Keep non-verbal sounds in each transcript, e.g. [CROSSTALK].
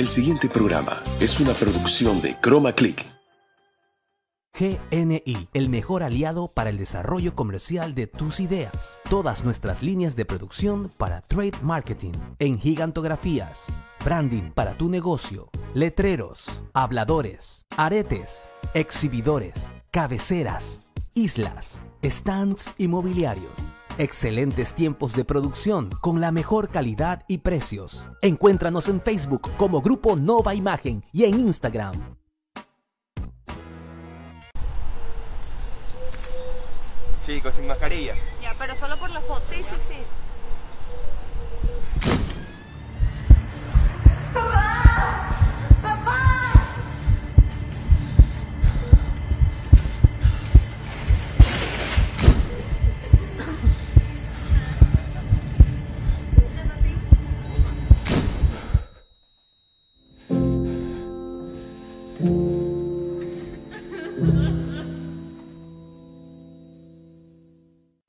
El siguiente programa es una producción de Chroma Click. GNI, el mejor aliado para el desarrollo comercial de tus ideas. Todas nuestras líneas de producción para trade marketing, en gigantografías, branding para tu negocio, letreros, habladores, aretes, exhibidores, cabeceras, islas, stands inmobiliarios Excelentes tiempos de producción con la mejor calidad y precios. Encuéntranos en Facebook como Grupo Nova Imagen y en Instagram. Chicos, sin mascarilla. Ya, pero solo por la foto. Sí, sí, sí. [LAUGHS]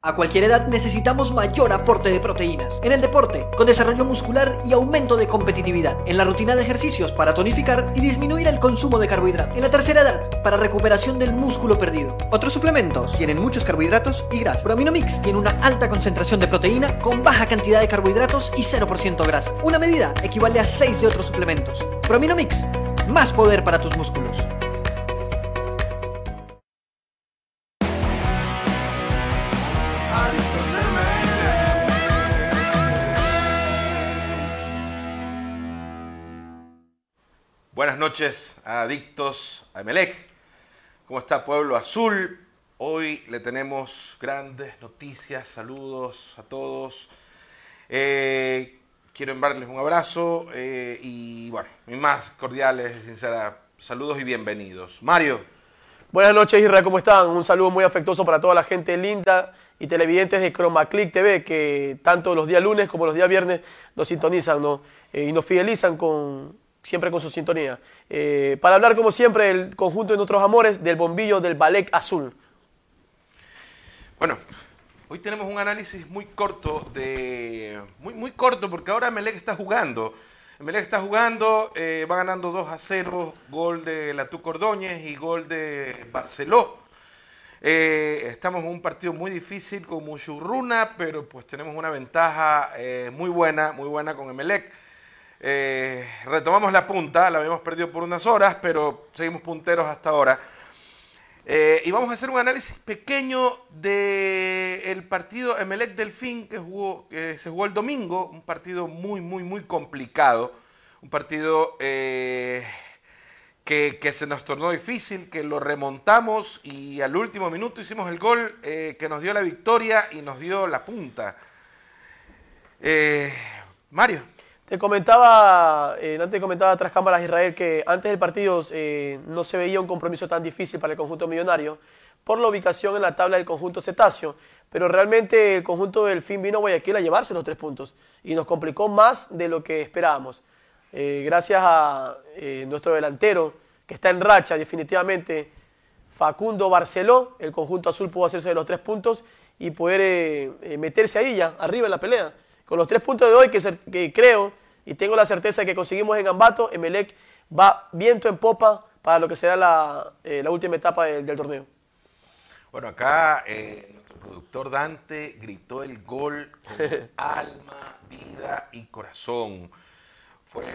A cualquier edad necesitamos mayor aporte de proteínas. En el deporte, con desarrollo muscular y aumento de competitividad. En la rutina de ejercicios para tonificar y disminuir el consumo de carbohidratos. En la tercera edad, para recuperación del músculo perdido. Otros suplementos tienen muchos carbohidratos y grasa. Prominomix tiene una alta concentración de proteína con baja cantidad de carbohidratos y 0% grasa. Una medida equivale a 6 de otros suplementos. Prominomix, más poder para tus músculos. Buenas noches, adictos a Emelec. ¿Cómo está Pueblo Azul? Hoy le tenemos grandes noticias, saludos a todos. Eh, quiero enviarles un abrazo eh, y bueno, mis más cordiales y sinceras saludos y bienvenidos. Mario. Buenas noches, Israel, ¿cómo están? Un saludo muy afectuoso para toda la gente linda y televidentes de Chroma Click TV que tanto los días lunes como los días viernes nos sintonizan. Eh, y nos fidelizan con, siempre con su sintonía. Eh, para hablar, como siempre, del conjunto de nuestros amores, del bombillo del Ballet Azul. Bueno, hoy tenemos un análisis muy corto, de muy, muy corto, porque ahora Melec está jugando. Melec está jugando, eh, va ganando 2 a 0, gol de Latú Cordóñez y gol de Barceló. Eh, estamos en un partido muy difícil con Muchurruna, pero pues tenemos una ventaja muy buena, muy buena con Emelec. Eh, retomamos la punta, la habíamos perdido por unas horas, pero seguimos punteros hasta ahora. Eh, y vamos a hacer un análisis pequeño del partido Emelec Delfín que, jugó, se jugó el domingo, un partido muy, muy, muy complicado, un partido eh, que, se nos tornó difícil, que lo remontamos y al último minuto hicimos el gol que nos dio la victoria y nos dio la punta. Mario. Te comentaba, eh, antes comentaba tras cámaras Israel que antes del partido eh, no se veía un compromiso tan difícil para el conjunto millonario por la ubicación en la tabla del conjunto cetáceo, pero realmente el conjunto del fin vino a Guayaquil a llevarse los tres puntos y nos complicó más de lo que esperábamos. Eh, gracias a eh, nuestro delantero que está en racha definitivamente, Facundo Barceló, el conjunto azul pudo hacerse de los tres puntos y poder meterse ahí ya, arriba en la pelea. Con los tres puntos de hoy que, que creo y tengo la certeza de que conseguimos en Ambato, Emelec va viento en popa para lo que será la, eh, la última etapa del, del, torneo. Bueno, acá eh, nuestro productor Dante gritó el gol con [LAUGHS] alma, vida y corazón. Fue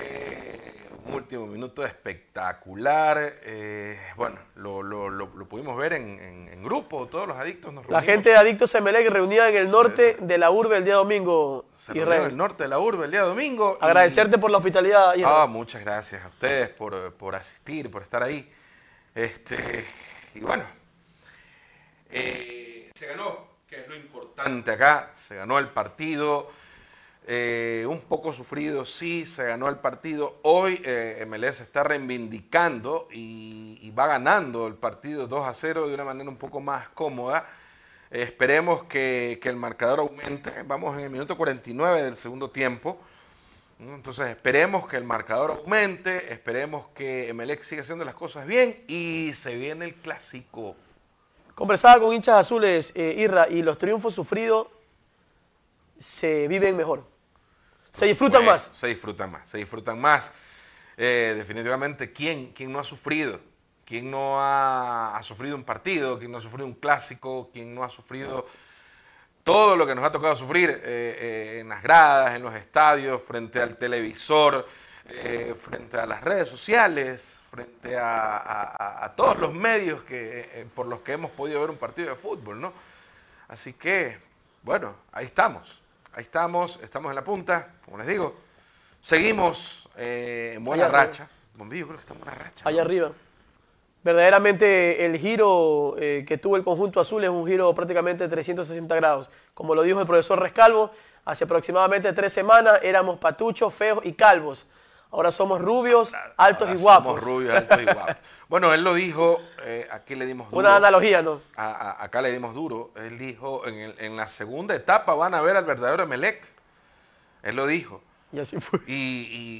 un último minuto espectacular. Eh, bueno, lo, lo, lo, lo, pudimos ver en, en, en, grupo, todos los adictos nos La gente de Adictos Emelec reunida en el norte de la urbe el día domingo. Se en el norte de la urbe el día domingo. Agradecerte y... por la hospitalidad. Ah, muchas gracias a ustedes por, por asistir, por estar ahí. Este, y bueno, eh, se ganó, que es lo importante acá, se ganó el partido. Eh, un poco sufrido, sí, se ganó el partido. Hoy eh, MLS está reivindicando y, va ganando el partido 2 a 0 de una manera un poco más cómoda. Eh, esperemos que, que, el marcador aumente. Vamos en el minuto 49 del segundo tiempo. Entonces esperemos que el marcador aumente, esperemos que MLS siga haciendo las cosas bien y se viene el clásico. Conversaba con hinchas azules, Irra, y los triunfos sufridos se viven mejor. Se disfrutan bueno, más. Se disfrutan más, se disfrutan más. Eh, definitivamente, ¿quién, ¿quién no ha sufrido? ¿Quién no ha, ha sufrido un partido? ¿Quién no ha sufrido un clásico? ¿Quién no ha sufrido todo lo que nos ha tocado sufrir eh, eh, en las gradas, en los estadios, frente al televisor, frente a las redes sociales, frente a, a- a todos los medios que, por los que hemos podido ver un partido de fútbol, ¿no? Así que, bueno, ahí estamos. Ahí estamos, estamos en la punta, como les digo. Seguimos eh, en buena Allá racha. Bombillo, creo que está en buena racha. allá arriba. Verdaderamente el giro eh, que tuvo el conjunto azul es un giro prácticamente de 360 grados. Como lo dijo el profesor Rescalvo, hace aproximadamente tres semanas éramos patuchos, feos y calvos. Ahora somos rubios, altos Ahora y guapos. Somos rubios, altos y guapos. [LAUGHS] Bueno, él lo dijo, eh, aquí le dimos duro. Una analogía, ¿no? A- a- acá le dimos duro. Él dijo, en, el- en la segunda etapa van a ver al verdadero Emelec. Él lo dijo. Y así fue. Y,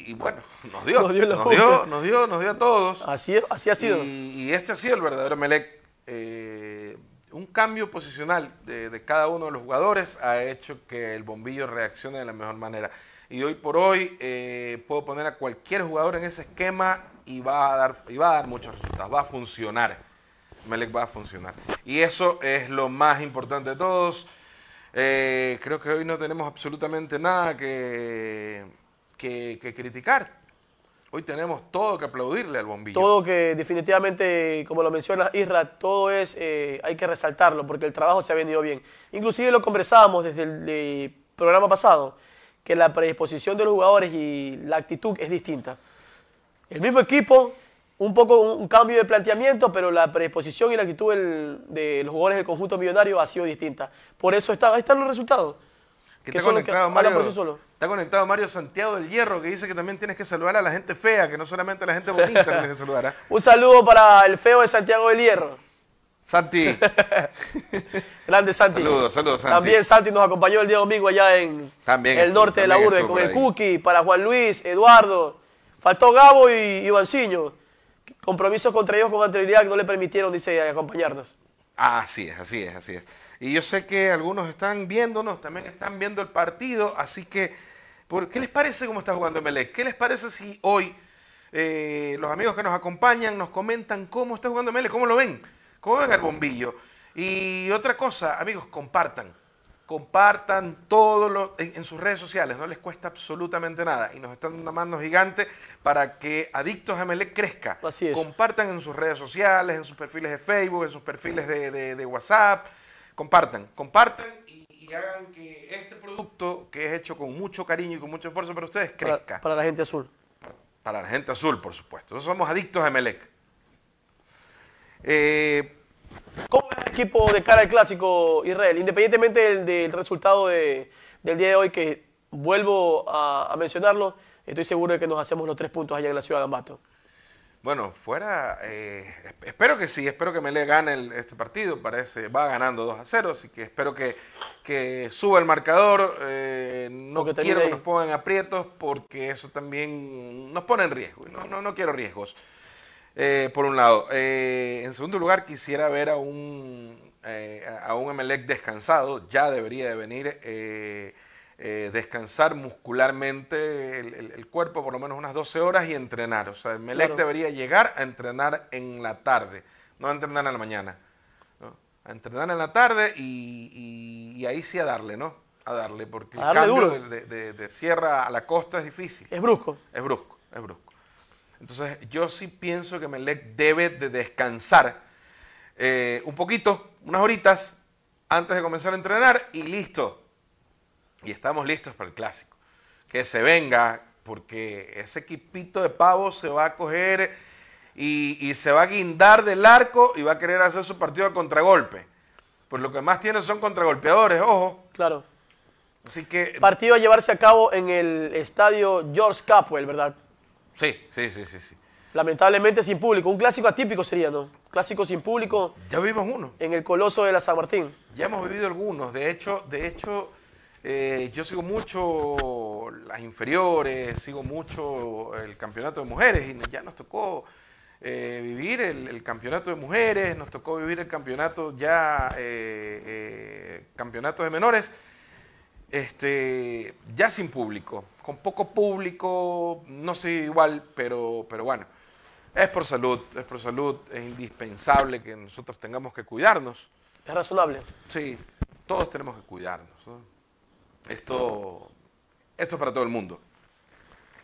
y- y bueno, nos dio. Nos dio nos, dio, nos dio, nos dio a todos. Así, así ha sido. Y, y este ha sido el verdadero Emelec. Eh, un cambio posicional de, de cada uno de los jugadores ha hecho que el bombillo reaccione de la mejor manera. Y hoy por hoy eh, puedo poner a cualquier jugador en ese esquema y va a dar, y va a dar muchos resultados, va a funcionar. Emelec va a funcionar. Y eso es lo más importante de todos. Eh, creo que hoy no tenemos absolutamente nada que, que, que criticar. Hoy tenemos todo que aplaudirle al bombillo. Todo que definitivamente, como lo menciona Isra, todo es, eh, hay que resaltarlo porque el trabajo se ha venido bien. Inclusive lo conversábamos desde el eh, programa pasado, que la predisposición de los jugadores y la actitud es distinta. El mismo equipo, un poco un, cambio de planteamiento, pero la predisposición y la actitud del- de los jugadores del conjunto millonario ha sido distinta. Por eso está, ahí están los resultados. Que que está, conectado Mario, solo. está conectado Mario Santiago del Hierro, que dice que también tienes que saludar a la gente fea, que no solamente a la gente bonita [LAUGHS] tienes que saludar. ¿ah? Un saludo para el feo de Santiago del Hierro. Santi, [LAUGHS] Grande Santi. Saludos, saludos, Santi. También Santi nos acompañó el día domingo allá en También el estuvo, norte de la urbe con el ahí. Cookie, para Juan Luis, Eduardo. Faltó Gabo y Ivanciño. Compromisos contra ellos con anterioridad que no le permitieron, dice, acompañarnos. Ah, así es, así es, así es. Y yo sé que algunos están viéndonos, también están viendo el partido, así que, ¿por ¿qué les parece cómo está jugando Emelec? ¿Qué les parece si hoy eh, los amigos que nos acompañan nos comentan cómo está jugando Emelec, cómo lo ven, cómo ven el bombillo? Y otra cosa, amigos, compartan, compartan todo lo en, en sus redes sociales, no les cuesta absolutamente nada y nos están dando una mano gigante para que Adictos a Emelec crezca. Así es. Compartan en sus redes sociales, en sus perfiles de Facebook, en sus perfiles de, de- de WhatsApp. Compartan, compartan y, y hagan que este producto, que es hecho con mucho cariño y con mucho esfuerzo para ustedes, Para, crezca. para la gente azul. Para la gente azul, por supuesto. Nosotros somos adictos a Emelec. Eh, ¿Cómo es el equipo de cara al clásico, Israel? Independientemente del, del resultado de- del día de hoy, que vuelvo a, a mencionarlo, estoy seguro de que nos hacemos los tres puntos allá en la ciudad de Ambato. Bueno, fuera, eh, esp- espero que sí, espero que Mele gane el- este partido, parece, va ganando 2 a 0, así que espero que, que suba el marcador, eh, no Porque quiero que nos pongan aprietos porque eso también nos pone en riesgo, no, no, no quiero riesgos, eh, por un lado. Eh, en segundo lugar, quisiera ver a un, eh, a un Emelec descansado, ya debería de venir, descansar muscularmente el, el- el cuerpo por lo menos unas 12 horas y entrenar. O sea, el Melec Claro. debería llegar a entrenar en la tarde, no a entrenar en la mañana. ¿no? A entrenar en la tarde y, y- y ahí sí a darle, ¿no? A darle, porque A el cambio duro. de, de- de sierra a la costa es difícil. Es brusco. Es brusco, es brusco. Entonces, yo sí pienso que Melec debe de descansar eh, un poquito, unas horitas, antes de comenzar a entrenar y listo. Y estamos listos para el clásico. Que se venga, porque ese equipito de pavos se va a coger y, y se va a guindar del arco y va a querer hacer su partido a contragolpe. Pues lo que más tiene son contragolpeadores, ojo. Claro. Así que Partido a llevarse a cabo en el estadio George Capwell, ¿verdad? Sí, sí, sí, sí, sí. Lamentablemente sin público. Un clásico atípico sería, ¿no? Clásico sin público Ya vimos uno. en el Coloso de la San Martín. Ya hemos vivido algunos. De hecho, de hecho, eh, yo sigo mucho las inferiores, sigo mucho el campeonato de mujeres y ya nos tocó eh, vivir el, el campeonato de mujeres, nos tocó vivir el campeonato ya, eh, eh, campeonato de menores. Este, ya sin público, con poco público, no sé igual, pero, pero bueno, es por salud, es por salud, es indispensable que nosotros tengamos que cuidarnos. Es razonable. Sí, todos tenemos que cuidarnos. Esto, esto es para todo el mundo.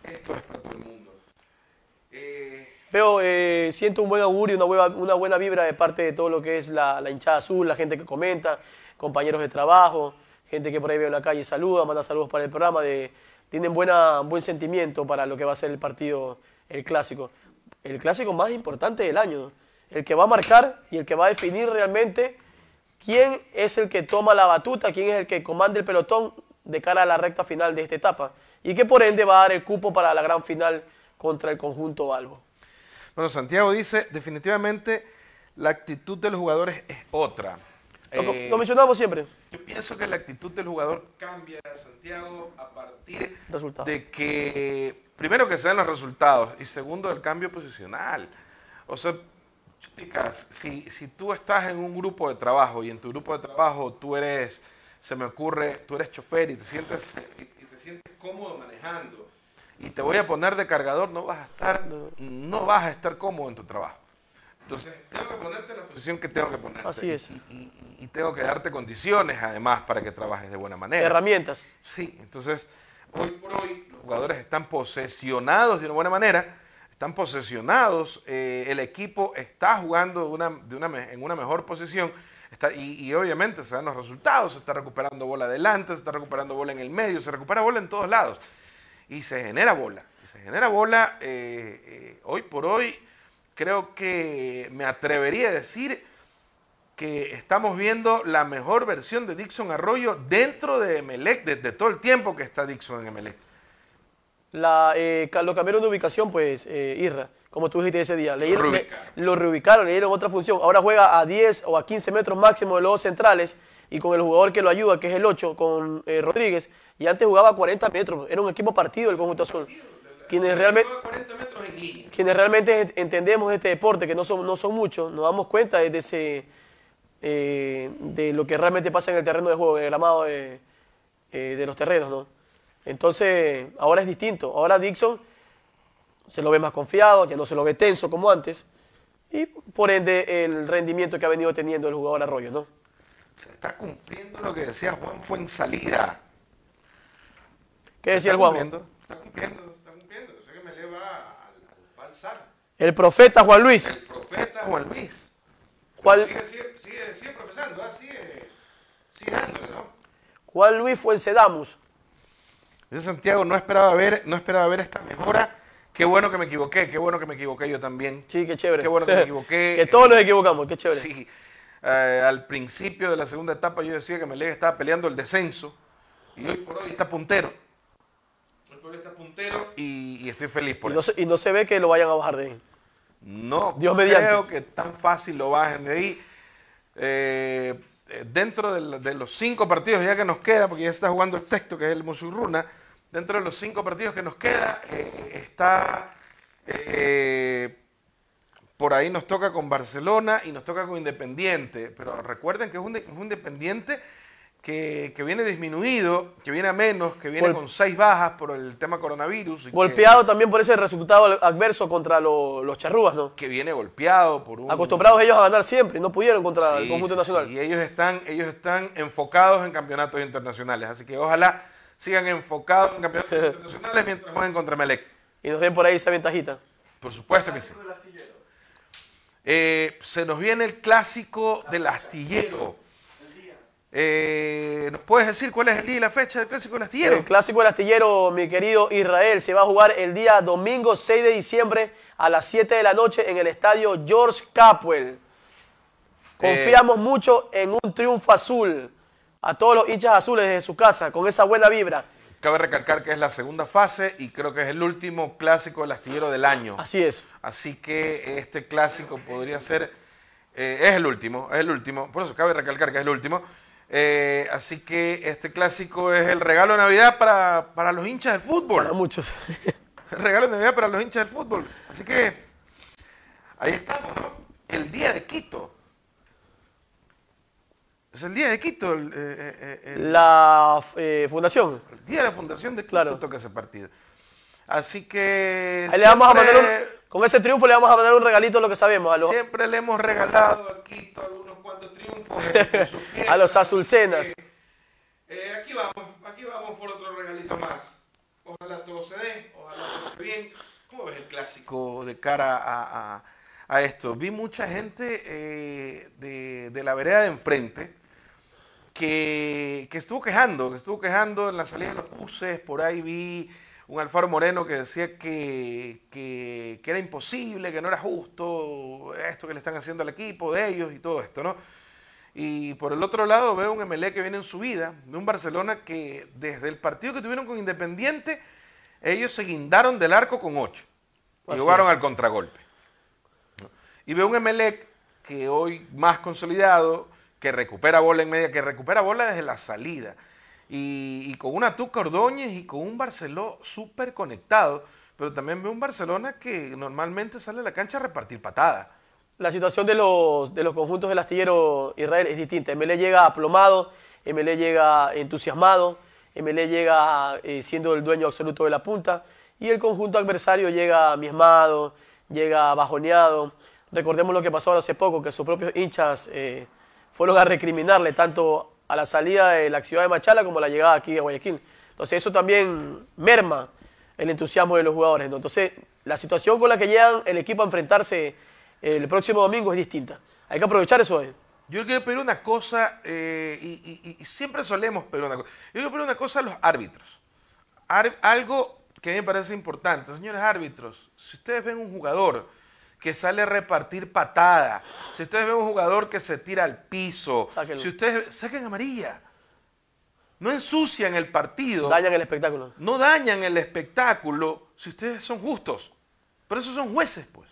Esto es para todo el mundo. Eh, Veo, eh, siento un buen augurio, una buena, una buena vibra de parte de todo lo que es la, la hinchada azul, la gente que comenta, compañeros de trabajo gente que por ahí veo en la calle saluda, manda saludos para el programa, de, tienen buena, buen sentimiento para lo que va a ser el partido, el clásico. El clásico más importante del año, el que va a marcar y el que va a definir realmente quién es el que toma la batuta, quién es el que comanda el pelotón de cara a la recta final de esta etapa y que por ende va a dar el cupo para la gran final contra el conjunto Balbo. Bueno, Santiago dice, definitivamente la actitud de los jugadores es otra. Lo, lo mencionamos siempre. Yo pienso que la actitud del jugador cambia, Santiago, a partir de que, primero que sean los resultados y segundo el cambio posicional. O sea, chicas, si, si tú estás en un grupo de trabajo y en tu grupo de trabajo tú eres, se me ocurre, tú eres chofer y te sientes, y te sientes cómodo manejando y te voy a poner de cargador, no vas a estar, no vas a estar cómodo en tu trabajo. Entonces, tengo que ponerte en la posición que tengo que ponerte. Así es. Y, tengo que darte condiciones, además, para que trabajes de buena manera. Herramientas. Sí, entonces, hoy por hoy, los jugadores están posesionados de una buena manera, están posesionados, eh, el equipo está jugando una, de una, en una mejor posición. Está, y, y, obviamente se dan los resultados, se está recuperando bola adelante, se está recuperando bola en el medio, se recupera bola en todos lados. Y se genera bola. Y se genera bola eh, eh, hoy por hoy creo que me atrevería a decir que estamos viendo la mejor versión de Dixon Arroyo dentro de Emelec, desde todo el tiempo que está Dixon en Emelec. La, eh, lo cambiaron de ubicación, pues, eh, Irra, como tú dijiste ese día. lo reubicaron, le dieron otra función. Ahora juega a 10 o a 15 metros máximo de los centrales y con el jugador que lo ayuda, que es el 8, con eh, Rodríguez. Y antes jugaba a 40 metros. Era un equipo partido el conjunto azul quienes realmente, quienes realmente entendemos este deporte, que no son, no son muchos, nos damos cuenta de, ese, eh, de lo que realmente pasa en el terreno de juego, en el gramado de, eh, de los terrenos. ¿no? Entonces, ahora es distinto. Ahora Dixon se lo ve más confiado, ya no se lo ve tenso como antes, y por ende el rendimiento que ha venido teniendo el jugador Arroyo. ¿no? Se está cumpliendo lo que decía Juan fue en salida. ¿Qué decía el Juan? Está cumpliendo El profeta Juan Luis. El profeta Juan Luis. ¿Cuál? Sigue, sigue, sigue, profesando, sigue, sigue dándole, ¿no? Juan Luis Fuencedamus. Yo Santiago no esperaba ver, no esperaba ver esta mejora. Qué bueno que me equivoqué, qué bueno que me equivoqué yo también. Sí, qué chévere. Qué bueno que me equivoqué. [LAUGHS] que todos nos equivocamos, qué chévere. Sí. Eh, al principio de la segunda etapa yo decía que Melega estaba peleando el descenso y hoy por hoy está puntero. Hoy por hoy está puntero y, estoy feliz por y eso. y no se ve que lo vayan a bajar de ahí. No creo que tan fácil lo bajen de ahí. Eh, dentro de, los cinco partidos ya que nos queda, porque ya está jugando el sexto, que es el Musurruna, dentro de los cinco partidos que nos queda, eh, está... Eh, por ahí nos toca con Barcelona y nos toca con Independiente, pero recuerden que es un, es un Independiente que, viene disminuido, que viene a menos, que viene con seis bajas por el tema coronavirus. golpeado también por ese resultado adverso contra los charrúas, ¿no? Que viene golpeado por un... Acostumbrados ellos a ganar siempre, no pudieron contra el conjunto nacional. y ellos están, ellos están enfocados en campeonatos internacionales, así que ojalá sigan enfocados en campeonatos [LAUGHS] internacionales mientras jueguen contra Melec. Y nos den por ahí esa ventajita. Por supuesto que sí. Eh, se nos viene el clásico del astillero. Eh, ¿Nos puedes decir cuál es el día y la fecha del Clásico del Astillero? El Clásico del Astillero, mi querido Israel, se va a jugar el día domingo 6 de diciembre a las 7 de la noche en el estadio George Capwell. Confiamos eh, mucho en un triunfo azul. A todos los hinchas azules desde su casa, con esa buena vibra. Cabe recalcar que es la segunda fase y creo que es el último clásico del astillero del año. Así es. Así que este clásico podría ser, eh, es el último, es el último, por eso cabe recalcar que es el último. Eh, así que este clásico es el regalo de Navidad para, los hinchas del fútbol. Para muchos. el regalo de Navidad para los hinchas del fútbol. Así que ahí estamos, ¿no? El día de Quito. Es el día de Quito, el, eh, eh, el- La eh, fundación. el día de la fundación de Quito Claro. toca ese partido. Así que Ahí le vamos a mandar un, con ese triunfo le vamos a mandar un regalito lo que sabemos a Siempre le hemos regalado a Quito algunos triunfos. [LAUGHS] a los azulcenas. Eh, aquí vamos, aquí vamos por otro regalito más. Ojalá todo se dé, ojalá todo esté bien. ¿Cómo ves el clásico de cara a, a- a esto? Vi mucha gente eh, de, de la vereda de enfrente que, que estuvo quejando, que estuvo quejando en la salida de los buses. Por ahí vi un Alfaro Moreno que decía que, que, que era imposible, que no era justo esto que le están haciendo al equipo de ellos y todo esto, ¿no? Y por el otro lado veo un MLE que viene en subida, de un Barcelona que desde el partido que tuvieron con Independiente, ellos se guindaron del arco con 8 y Así jugaron es. al contragolpe. Y veo un Emelec que hoy más consolidado, que recupera bola en media, que recupera bola desde la salida. Y, con una Tuca Ordóñez y con un Barceló súper conectado. Pero también veo un Barcelona que normalmente sale a la cancha a repartir patadas. La situación de los, de los conjuntos del astillero Israel es distinta. MLE llega aplomado, MLE llega entusiasmado, MLE llega eh, siendo el dueño absoluto de la punta y el conjunto adversario llega miesmado, llega bajoneado. Recordemos lo que pasó hace poco, que sus propios hinchas eh, fueron a recriminarle tanto a la salida de la ciudad de Machala como la llegada aquí a Guayaquil. Entonces eso también merma el entusiasmo de los jugadores. Entonces la situación con la que llegan el equipo a enfrentarse el próximo domingo es distinta. Hay que aprovechar eso hoy. Yo quiero pedir una cosa, eh, y, siempre solemos pedir una cosa. Yo quiero pedir una cosa a los árbitros. Algo que a mí me parece importante. Señores árbitros, si ustedes ven un jugador que sale a repartir patada, si ustedes ven un jugador que se tira al piso, Sáquenlo. si ustedes saquen amarilla, no ensucian el partido, Dañan el espectáculo. no dañan el espectáculo, si ustedes son justos. Pero esos son jueces, pues.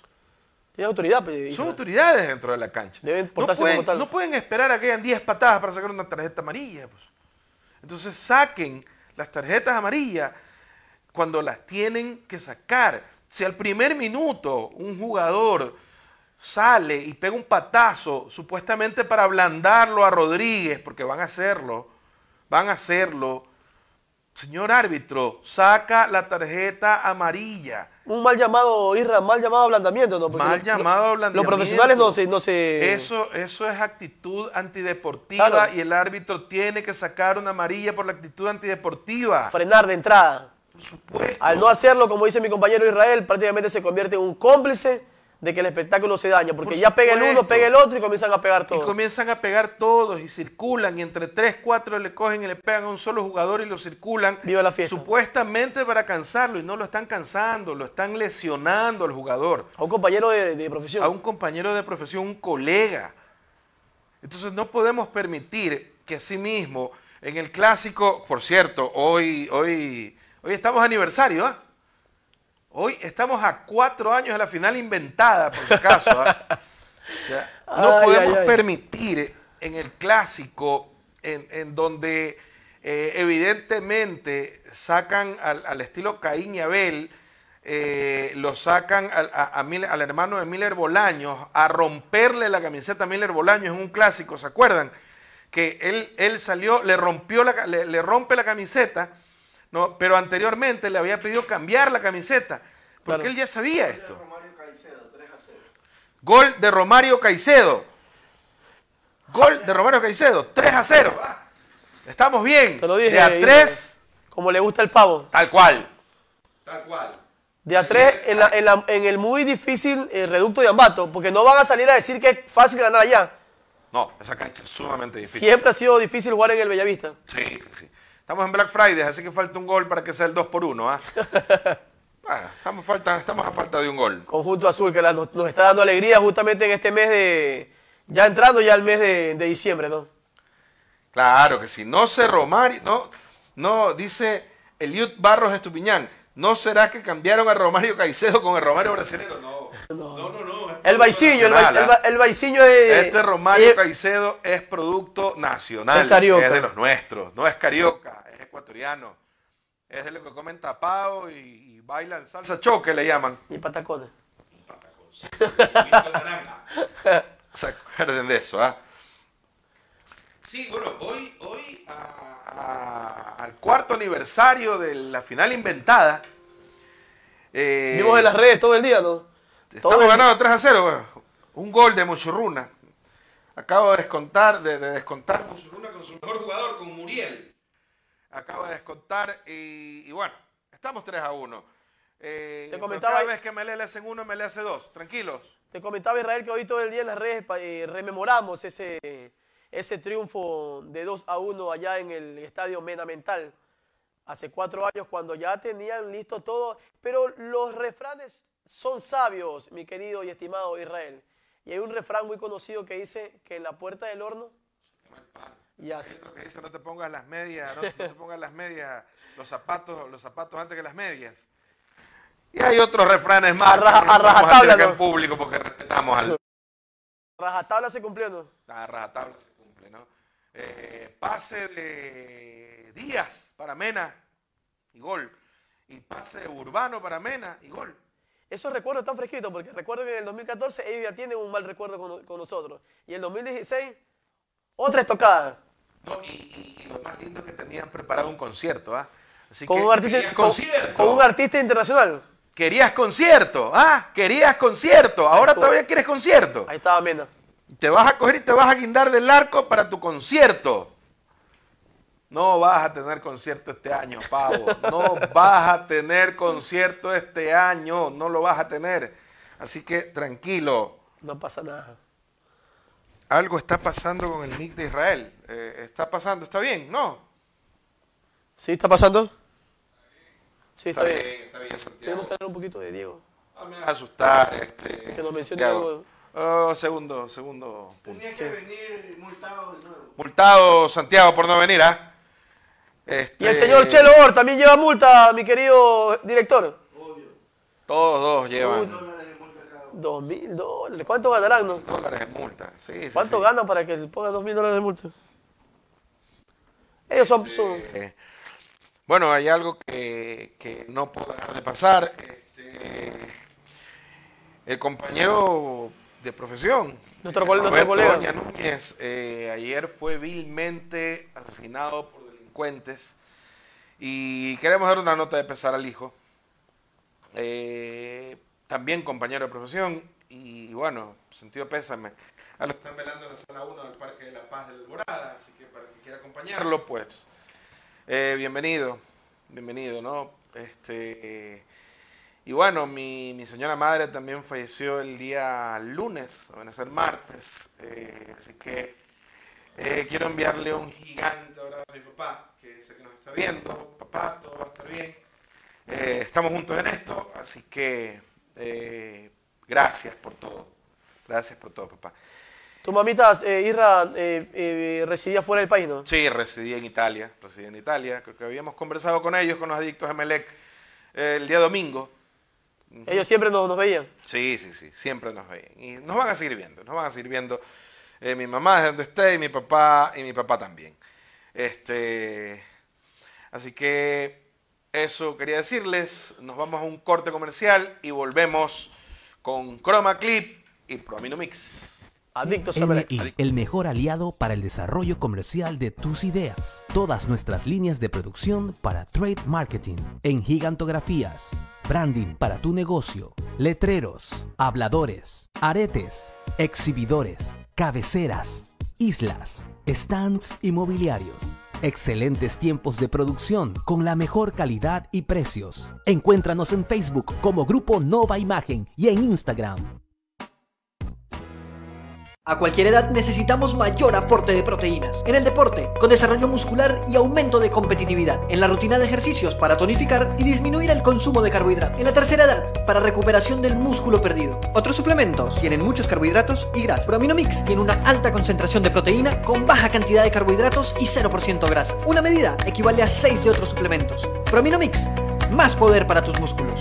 Tiene autoridad. pe- Son autoridades dentro de la cancha. Deben no, portarse pueden, como tal. no pueden esperar a que hayan 10 patadas para sacar una tarjeta amarilla. pues. Entonces saquen las tarjetas amarillas cuando las tienen que sacar. Si al primer minuto un jugador sale y pega un patazo, supuestamente para ablandarlo a Rodríguez, porque van a hacerlo, van a hacerlo. Señor árbitro, saca la tarjeta amarilla. Un mal llamado, Isra, mal llamado ablandamiento, ¿no? Porque Mal llamado lo- ablandamiento. Los profesionales no se... No se Eso, eso es actitud antideportiva Claro. y el árbitro tiene que sacar una amarilla por la actitud antideportiva. frenar de entrada. Al no hacerlo, como dice mi compañero Israel, prácticamente se convierte en un cómplice de que el espectáculo se daña. Porque Por ya pega el uno, pega el otro y comienzan a pegar Y todos. comienzan a pegar todos y circulan y entre tres, cuatro le cogen y le pegan a un solo jugador y lo circulan. Viva la fiesta. Supuestamente para cansarlo y no lo están cansando, lo están lesionando al jugador. A un compañero de, de profesión. a un compañero de profesión, un colega. Entonces no podemos permitir que así mismo, en el clásico, por cierto, hoy, hoy, hoy estamos aniversario, ¿ah? Hoy estamos a cuatro años de la final inventada, por si acaso. [LAUGHS] Ya. No Ay, podemos ay, ay. permitir en el clásico, en, en donde eh, evidentemente sacan al, al estilo Caín y Abel, eh, lo sacan al, a- a Miller- al hermano de Miller Bolaños a romperle la camiseta a Miller Bolaños en un clásico, ¿se acuerdan? Que él, él salió, le rompió la, le, le rompe la camiseta, ¿no? pero anteriormente le había pedido cambiar la camiseta, porque Claro. él ya sabía esto. Gol de Romario Caicedo. Gol de Romario Caicedo, 3 a 0. Estamos bien. Te lo dije. De a Israel. 3, Como le gusta el pavo. tal cual. Tal cual. De a tres en, la- en la- en el muy difícil eh, reducto de Ambato. Porque no van a salir a decir que es fácil ganar allá. No, esa cancha es sumamente difícil. Siempre ha sido difícil jugar en el Bellavista. Sí, sí, sí. Estamos en Black Friday, así que falta un gol para que sea el 2 por 1. ¿ah? Bueno, [LAUGHS] estamos, falta, estamos a falta de un gol. Conjunto Azul que la- nos, nos está dando alegría justamente en este mes de... Ya entrando ya el mes de, de diciembre, ¿no? Claro que sí. No sé, Romario. No, no, dice Eliud Barros Estupiñán. ¿No será que cambiaron a Romario Caicedo con el Romario brasileño? No. No, no, no. El Baiciño, el, el, ¿ah? El es... Este Romario es- Caicedo es producto nacional. Es carioca. Es de los nuestros. No es carioca, es ecuatoriano. Es de lo que comen tapado y, y bailan salsa choque, le llaman. Y patacones. [LAUGHS] ¿Se acuerden de eso? ah? Sí, bueno, hoy, hoy al cuarto aniversario de la final inventada. Eh, Vimos en las redes todo el día, ¿no? Estamos ganando 3 a 0, un gol de Muchurruna. Acabo de descontar, de, descontar Muchurruna con su mejor jugador, con Muriel. Acabo de descontar y, bueno, estamos 3 a 1. Eh, Te comentaba, cada vez que me le hacen uno, me le hace dos. Tranquilos. Te comentaba Israel que hoy todo el día en las redes eh, rememoramos ese ese triunfo de 2 a 1 allá en el estadio Menamental hace cuatro años cuando ya tenían listo todo. Pero los refranes son sabios, mi querido y estimado Israel. Y hay un refrán muy conocido que dice que en la puerta del horno que dice no te pongas las medias, no, te pongas las medias, los zapatos, los zapatos antes que las medias. Y hay otros refranes más a, rajatabla en público porque respetamos al rajatabla se cumplió, ¿no? A rajatabla se eh, pase de Díaz para Mena y gol. Y pase de Urbano para Mena y gol. Esos recuerdos están fresquitos porque recuerdo que en el 2014 ellos ya tienen un mal recuerdo con, nosotros. Y en el 2016, otra estocada. y, lo más lindo que tenían preparado un concierto. ¿ah? con, un artista, con, un artista internacional. Querías concierto, ah, querías concierto, ahora todavía quieres concierto. Ahí estaba Mena. Te vas a coger y te vas a guindar del arco para tu concierto. No vas a tener concierto este año, Pavo. No vas a tener concierto este año. No lo vas a tener. Así que tranquilo. No pasa nada. Algo está pasando con el nick de Israel. Eh, está pasando, está bien, ¿no? ¿Sí está pasando? Sí, está, bien. Está bien, Santiago. Tenemos que hablar un poquito de Diego. No me vas a asustar. Este, que nos mencione algo. Oh, segundo, segundo punto. Tenía que venir multado de nuevo. Multado Santiago por no venir, ¿ah? Este... Y el señor Chelo Or también lleva multa, mi querido director. Obvio. Todos dos llevan. Dos mil dólares. ¿Cuánto ganarán? No? Dólares de multa. Sí, ¿Cuánto ganan para que pongan dos mil dólares de multa? Ellos son... bueno, hay algo que, que no puedo dejar de pasar. Este, el compañero de profesión. Nuestro, colega. Doña Núñez eh, ayer fue vilmente asesinado por delincuentes y queremos dar una nota de pesar al hijo. Eh, también compañero de profesión y bueno, sentido pésame a los que están velando en la sala 1 del Parque de la Paz de la Alborada, así que para que quiera acompañarlo, pues eh, bienvenido, bienvenido, ¿no? Este, y bueno, mi, señora madre también falleció el día lunes, o a ser martes. Eh, así que eh, quiero enviarle un gigante abrazo a mi papá, que sé que nos está viendo. Papá, todo va a estar bien. Eh, estamos juntos en esto, así que gracias por todo. Gracias por todo, papá. ¿Tu mamita, Irra, residía fuera del país, no? Sí, residía en Italia. Residía en Italia. Creo que habíamos conversado con ellos, con los adictos de Melec, el día domingo. Ellos siempre nos, veían. Sí, sí, sí, siempre nos veían. Y nos van a seguir viendo, nos van a seguir viendo. Eh, mi mamá desde donde esté y mi papá y mi papá también. Este, así que eso quería decirles. Nos vamos a un corte comercial y volvemos con Chroma Clip y Promino Mix. Adictos NI, el mejor aliado para el desarrollo comercial de tus ideas. Todas nuestras líneas de producción para trade marketing en gigantografías branding para tu negocio, letreros, habladores, aretes, exhibidores, cabeceras, islas, stands inmobiliarios. Excelentes tiempos de producción con la mejor calidad y precios. Encuéntranos en Facebook como Grupo Nova Imagen y en Instagram a cualquier edad necesitamos mayor aporte de proteínas. En el deporte, con desarrollo muscular y aumento de competitividad. En la rutina de ejercicios para tonificar y disminuir el consumo de carbohidratos. En la tercera edad, para recuperación del músculo perdido. Otros suplementos tienen muchos carbohidratos y grasa. Prominomix tiene una alta concentración de proteína con baja cantidad de carbohidratos y 0% grasa. Una medida equivale a 6 de otros suplementos. Prominomix, más poder para tus músculos.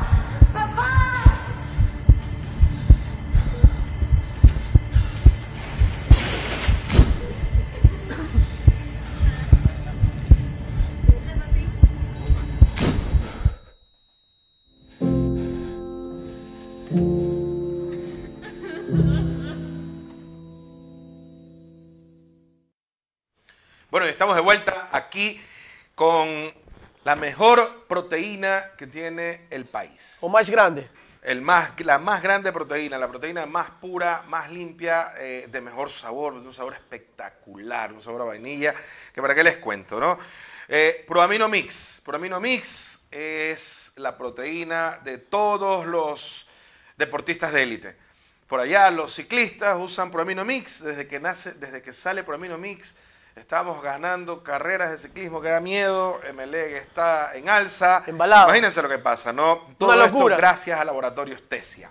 Estamos de vuelta aquí con la mejor proteína que tiene el país. O más grande. El más, la más grande proteína, la proteína más pura, más limpia, eh, de mejor sabor, de un sabor espectacular, un sabor a vainilla, que para qué les cuento, ¿no? Eh, Proamino Mix. Proamino Mix es la proteína de todos los deportistas de élite. Por allá los ciclistas usan Proamino Mix, desde que nace, desde que sale Proamino Mix, estamos ganando carreras de ciclismo que da miedo, MLEG está en alza. Embalado. Imagínense lo que pasa, ¿no? Todo esto locura. gracias a Laboratorios Tesia.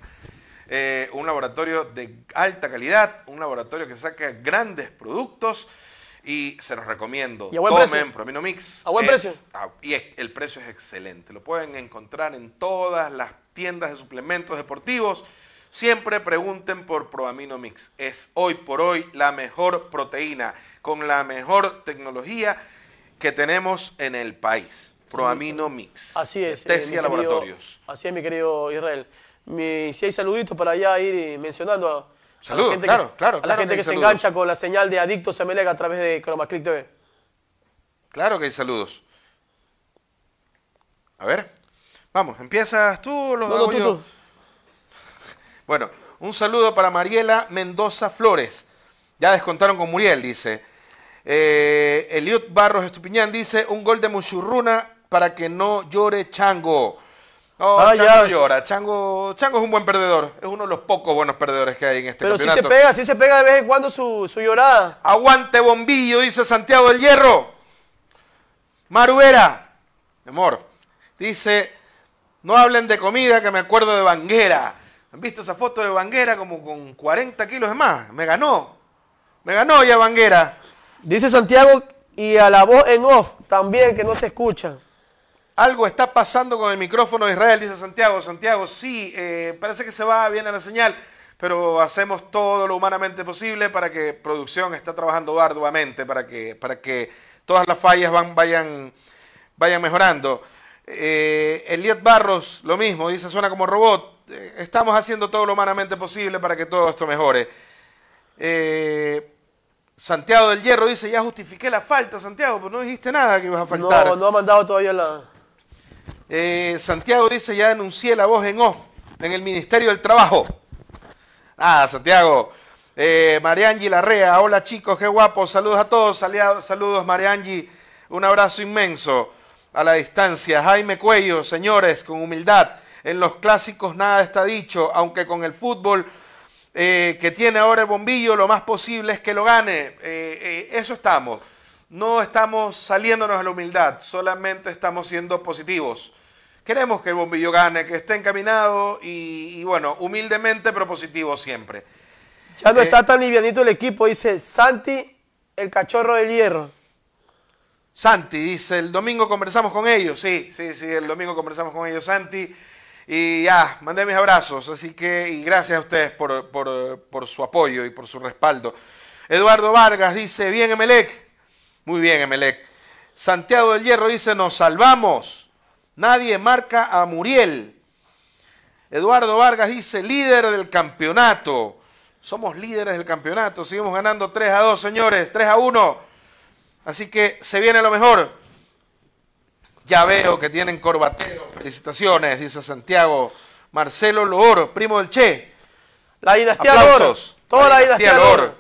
Eh, un laboratorio de alta calidad, un laboratorio que saca grandes productos y se los recomiendo. Y a buen Tomen precio. Promino Mix. A buen Es- precio. y es- el precio es excelente. Lo pueden encontrar en todas las tiendas de suplementos deportivos. Siempre pregunten por Proamino Mix. Es hoy por hoy la mejor proteína con la mejor tecnología que tenemos en el país. Proamino Mix. Así es. eh, Tesia querido- Laboratorios. así es, mi querido Israel. Mi- si hay saluditos para allá ir mencionando a, a Saludos, la gente, claro, que, se- claro, a la claro gente que se engancha con la señal de Adictos MLEG a través de ChromaClick TV. Claro que hay saludos. A ver. Vamos, ¿empiezas tú o los No, no, tú, tú. Bueno, un saludo para Mariela Mendoza Flores. Ya descontaron con Muriel, dice. Eh, Eliud Barros Estupiñán dice, un gol de Muchurruna para que no llore Chango. No, Ah, Chango ya. llora. Chango, Chango es un buen perdedor. Es uno de los pocos buenos perdedores que hay en este Pero si campeonato. se pega, si se pega de vez en cuando su, su llorada. Aguante bombillo, dice Santiago del Hierro. Maruera, mi amor, dice, no hablen de comida que me acuerdo de Banguera. ¿Han visto esa foto de Banguera como con 40 kilos de más? Me ganó, me ganó ya Banguera. Dice Santiago y a la voz en off también que no se escucha. Algo está pasando con el micrófono de Israel, dice Santiago. Santiago, sí, eh, parece que se va bien a la señal, pero hacemos todo lo humanamente posible para que producción está trabajando arduamente para que, para que todas las fallas van, vayan, vayan mejorando. Eh, Eliot Barros, lo mismo, dice, suena como robot. Eh, estamos haciendo todo lo humanamente posible para que todo esto mejore. Eh, Santiago del Hierro dice, ya justifiqué la falta, Santiago, pero no dijiste nada que ibas a faltar. No, no ha mandado todavía la... Eh, Santiago dice, ya denuncié la voz en off en el Ministerio del Trabajo. Ah, Santiago. Eh, Mariangi Larrea, hola chicos, qué guapo. Saludos a todos, aliados, saludos Mariangi. Un abrazo inmenso a la distancia. Jaime Cuello, señores, con humildad. En los clásicos nada está dicho, aunque con el fútbol eh, que tiene ahora el bombillo, lo más posible es que lo gane. Eh, eh, eso estamos. No estamos saliéndonos de la humildad, solamente estamos siendo positivos. Queremos que el bombillo gane, que esté encaminado y, y bueno, humildemente pero positivo siempre. Ya no está tan livianito el equipo, dice Santi, el cachorro del hierro. Santi dice, el domingo conversamos con ellos. Sí, sí, sí, el domingo conversamos con ellos, Santi. Y ya, mandé mis abrazos. Así que, y gracias a ustedes por, por- por su apoyo y por su respaldo. Eduardo Vargas dice, bien, Emelec. Muy bien, Emelec. Santiago del Hierro dice, nos salvamos. Nadie marca a Muriel. Eduardo Vargas dice, líder del campeonato. Somos líderes del campeonato. Seguimos ganando 3 a 2, señores. 3 a 1. Así que se viene lo mejor. Ya veo que tienen corbatero. Felicitaciones, dice Santiago. Marcelo Loor, primo del Che. La dinastía. Aplausos. Toda la, dinastía Lor.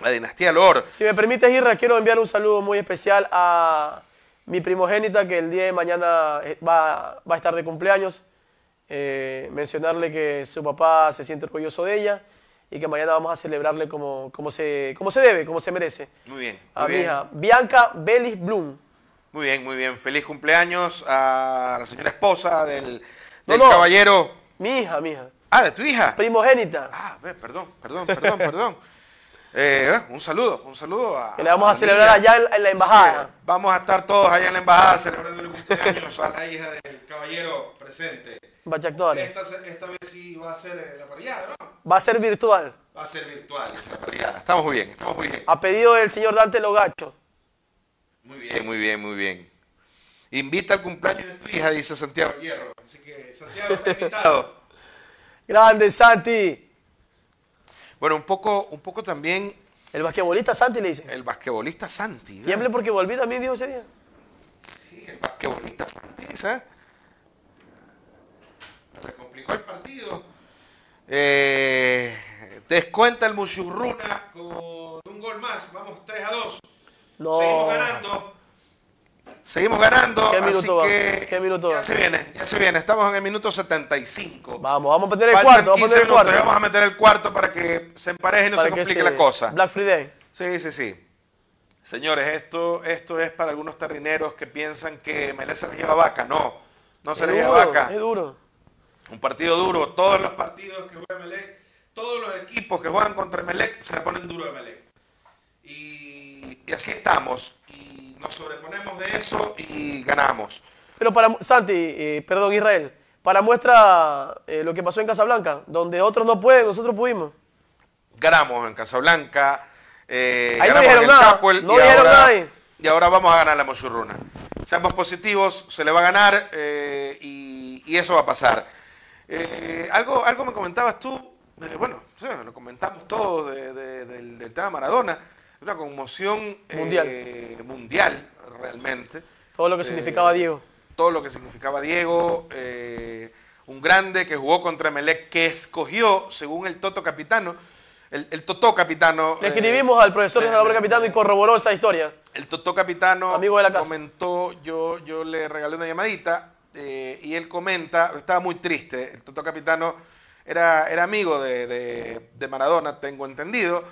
La dinastía Loor. Si me permites, Irra, quiero enviar un saludo muy especial a mi primogénita que el día de mañana eh, va, va a estar de cumpleaños. Eh, mencionarle que su papá se siente orgulloso de ella y que mañana vamos a celebrarle como, como, se, como se debe, como se merece. Muy bien. A mi bien. hija, Bianca Belis Bloom. Muy bien, muy bien. Feliz cumpleaños a la señora esposa del, No, del no. caballero. Mi hija, mi hija. Ah, de tu hija. Primogénita. Ah, perdón, perdón, perdón, perdón. [LAUGHS] Eh, un saludo, un saludo a. Que le vamos a celebrar niña. allá en, la embajada. Vamos a estar todos allá en la embajada celebrando el cumpleaños a la hija del caballero presente. Esta, esta vez sí va a ser eh, la parrillada, ¿no? Va a ser virtual. Va a ser virtual esa parrillada. Estamos muy bien, estamos muy bien. A pedido del señor Dante Logacho. Muy bien, muy bien, muy bien. Invita al cumpleaños de tu hija, dice Santiago Hierro. Así que Santiago está invitado. [LAUGHS] Grande Santi. Bueno, un poco, un poco también El basquetbolista Santi le dice. el basquetbolista Santi. Tiemble porque volví también, dijo ese día. Sí, el basquetbolista Santi, ¿sabes? Se complicó el partido. Eh, descuenta el Mushurruna con un gol más. Vamos 3 a 2. No. Seguimos ganando. Seguimos ganando. ¿Qué así minuto va? que ¿Qué minuto ya va? se viene, ya se viene. Estamos en el minuto 75. Vamos, vamos a meter el Faltan cuarto, vamos a 15 meter el minutos, cuarto. Vamos a meter el cuarto para que se empareje y no Para se que complique se- la cosa. Black Friday. Sí, sí, sí. Señores, esto, esto es para algunos terrineros que piensan que Melec se les lleva vaca. No, no se Es les lleva vaca. es duro. Un partido duro. Todos los partidos que juega Melec, todos los equipos que juegan contra Melec se le ponen duro de Melec. Y, y así estamos. Y nos sobreponemos de eso y ganamos. Pero para, Santi, eh, perdón, Israel, para muestra eh, lo que pasó en Casablanca, donde otros no pueden, nosotros pudimos. Ganamos en Casablanca. eh, Ahí no dijeron nada, no y dijeron ahora- nada. Y ahora vamos a ganar la Mochurruna. Seamos positivos, se le va a ganar eh, y, y eso va a pasar. Eh, algo, algo me comentabas tú, bueno, lo comentamos todos de- de- del, del tema Maradona, una conmoción eh, Mundial. mundial realmente. Todo lo que Eh, significaba Diego. Todo lo que significaba Diego, eh, un grande que jugó contra Melec, que escogió, según el Toto Capitano, el, el Totó Capitano. Le escribimos al profesor Salvador Capitano y corroboró esa historia. el Totó Capitano Amigo de la casa. comentó, yo, yo le regalé una llamadita y él comenta, estaba muy triste, el Totó Capitano era, era amigo de, de- de Maradona, tengo entendido,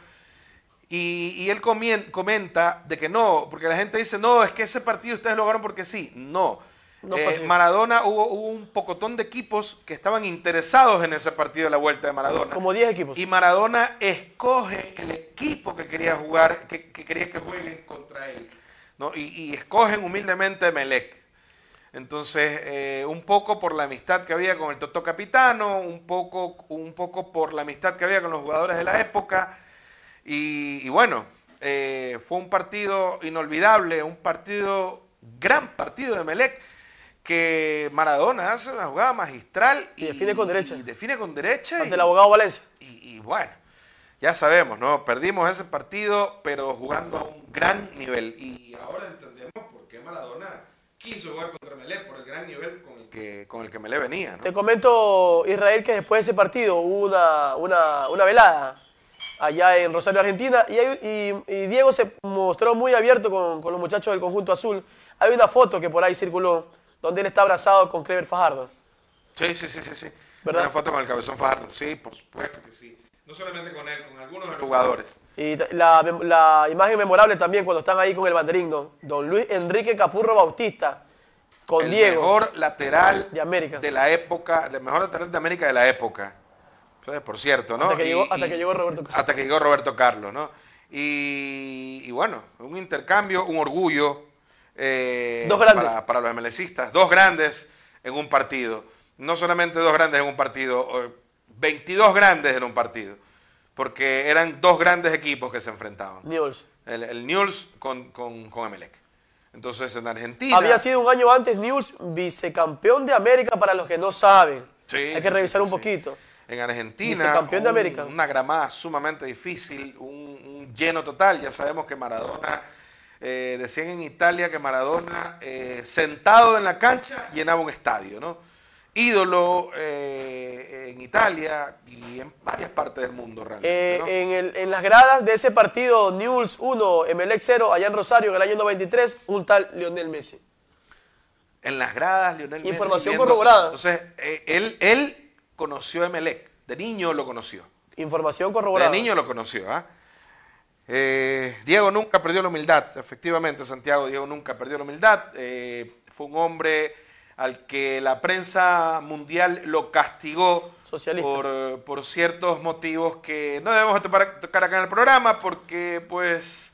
y, y él comien- comenta de que no, porque la gente dice, no, es que ese partido ustedes lo ganaron porque sí, no. No Eh. Maradona, hubo, hubo un pocotón de equipos que estaban interesados en ese partido de la vuelta de Maradona. Como 10 equipos. Y Maradona escoge el equipo que quería jugar, que, que quería que jueguen contra él. ¿no? Y, y escogen humildemente Melec. Entonces, eh, un poco por la amistad que había con el Toto Capitano, un poco, un poco por la amistad que había con los jugadores de la época. Y, y bueno, eh, fue un partido inolvidable, un partido, gran partido de Melec, que Maradona hace una jugada magistral Y define con derecha. y define con derecha. Ante el abogado Valencia. y, y bueno, ya sabemos, ¿no? Perdimos ese partido, pero jugando a un gran nivel. Y ahora entendemos por qué Maradona quiso jugar contra Melé, por el gran nivel con el que, con el que Melé venía, ¿no? Te comento, Israel, que después de ese partido hubo una, una, una velada allá en Rosario, Argentina, y, hay- y- y Diego se mostró muy abierto con, con los muchachos del conjunto azul. Hay una foto que por ahí circuló, donde él está abrazado con Clever Fajardo. Sí, sí, sí, sí, sí. ¿Verdad? Una foto con el cabezón Fajardo, sí, por supuesto que sí. No solamente con él, con algunos de los jugadores. Y la, la imagen memorable también cuando están ahí con el banderín, don, don Luis Enrique Capurro Bautista, con el Diego. mejor lateral De América. de la época, el mejor lateral de América de la época. Entonces, por cierto, ¿no? Hasta que Y- llegó- hasta y- que llegó Roberto Carlos. Hasta que llegó Roberto Carlos, ¿no? Y, y bueno, un intercambio, un orgullo eh, Dos grandes. Para, para los MLCistas. Dos grandes en un partido. No solamente dos grandes en un partido, eh, 22 grandes en un partido. Porque eran dos grandes equipos que se enfrentaban. Newell's. El, el Newell's con, con, con Emelec. Entonces, en Argentina... Había sido un año antes Newell's vicecampeón de América para los que no saben. Sí, Hay sí, que revisar sí, un sí. poquito. En Argentina, de América. una gramada sumamente difícil, un, un lleno total. Ya sabemos que Maradona, eh, decían en Italia que Maradona, eh, sentado en la cancha, llenaba un estadio, ¿no? Ídolo eh, en Italia y en varias partes del mundo realmente. Eh, ¿no? en, el- en las gradas de ese partido, Newell's 1, Emelec 0, allá en Rosario, en el año 93, un tal Lionel Messi. En las gradas, Lionel Messi Información corroborada. Entonces, él, él conoció a Emelec, de niño lo conoció. Información corroborada. De niño lo conoció. ¿ah? Eh, Diego nunca perdió la humildad, efectivamente, Santiago Diego nunca perdió la humildad. Eh, fue un hombre al que la prensa mundial lo castigó por, por ciertos motivos que no debemos tocar acá en el programa porque pues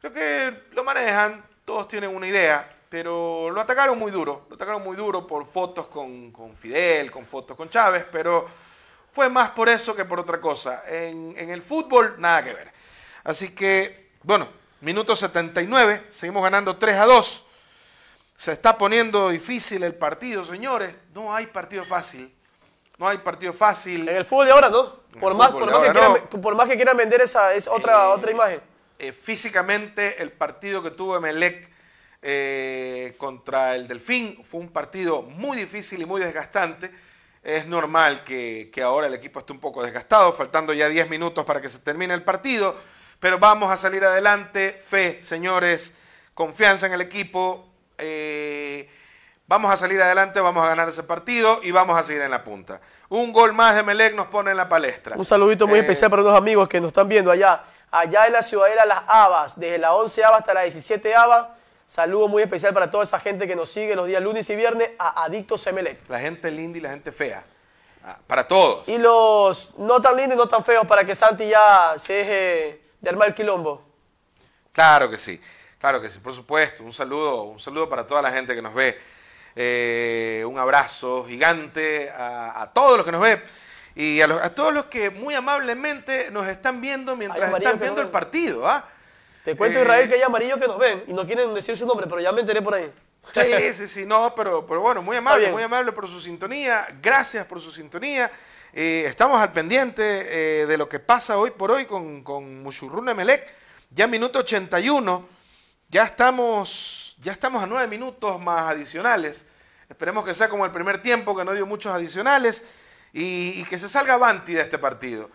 creo que lo manejan, todos tienen una idea, pero lo atacaron muy duro, lo atacaron muy duro por fotos con, con Fidel, con fotos con Chávez, pero fue más por eso que por otra cosa. En, en el fútbol, nada que ver. Así que, bueno, minuto 79, seguimos ganando 3 a 2. Se está poniendo difícil el partido, señores. No hay partido fácil. no hay partido fácil. En el fútbol de ahora, ¿no? Por más, por, más que quieran, no. por más que quieran vender esa es otra, Eh, otra imagen. eh, físicamente el partido que tuvo Emelec eh, contra el Delfín fue un partido muy difícil y muy desgastante. Es normal que, que ahora el equipo esté un poco desgastado, faltando ya 10 minutos para que se termine el partido, pero vamos a salir adelante. Fe, señores, confianza en el equipo. eh, vamos a salir adelante, vamos a ganar ese partido y vamos a seguir en la punta. Un gol más de Emelec nos pone en la palestra. Un saludito muy Eh, especial para unos amigos que nos están viendo allá. Allá en la ciudadela Las Habas, desde la 11 Ava hasta la 17 Ava. Saludo muy especial para toda esa gente que nos sigue los días lunes y viernes a Adictos Emelec. La gente linda y la gente fea. Ah, Para todos. Y los no tan lindos y no tan feos para que Santi ya se deje de armar el quilombo. Claro que sí, claro que sí, por supuesto. Un saludo, un saludo para toda la gente que nos ve. Eh, un abrazo gigante a, a todos los que nos ven y a, los- a todos los que muy amablemente nos están viendo mientras están viendo no el partido. ¿ah? Te cuento, Eh, Israel, que hay amarillos que nos ven y no quieren decir su nombre, pero ya me enteré por ahí. Sí, [LAUGHS] sí, sí, no, pero, pero bueno, muy amable, muy amable por su sintonía. Gracias por su sintonía. Eh, estamos al pendiente eh, de lo que pasa hoy por hoy con, con Mushurruna Emelec. Ya minuto 81, ya estamos, ya estamos a nueve minutos más adicionales. Esperemos que sea como el primer tiempo, que no dio muchos adicionales y, y que se salga Avanti de este partido.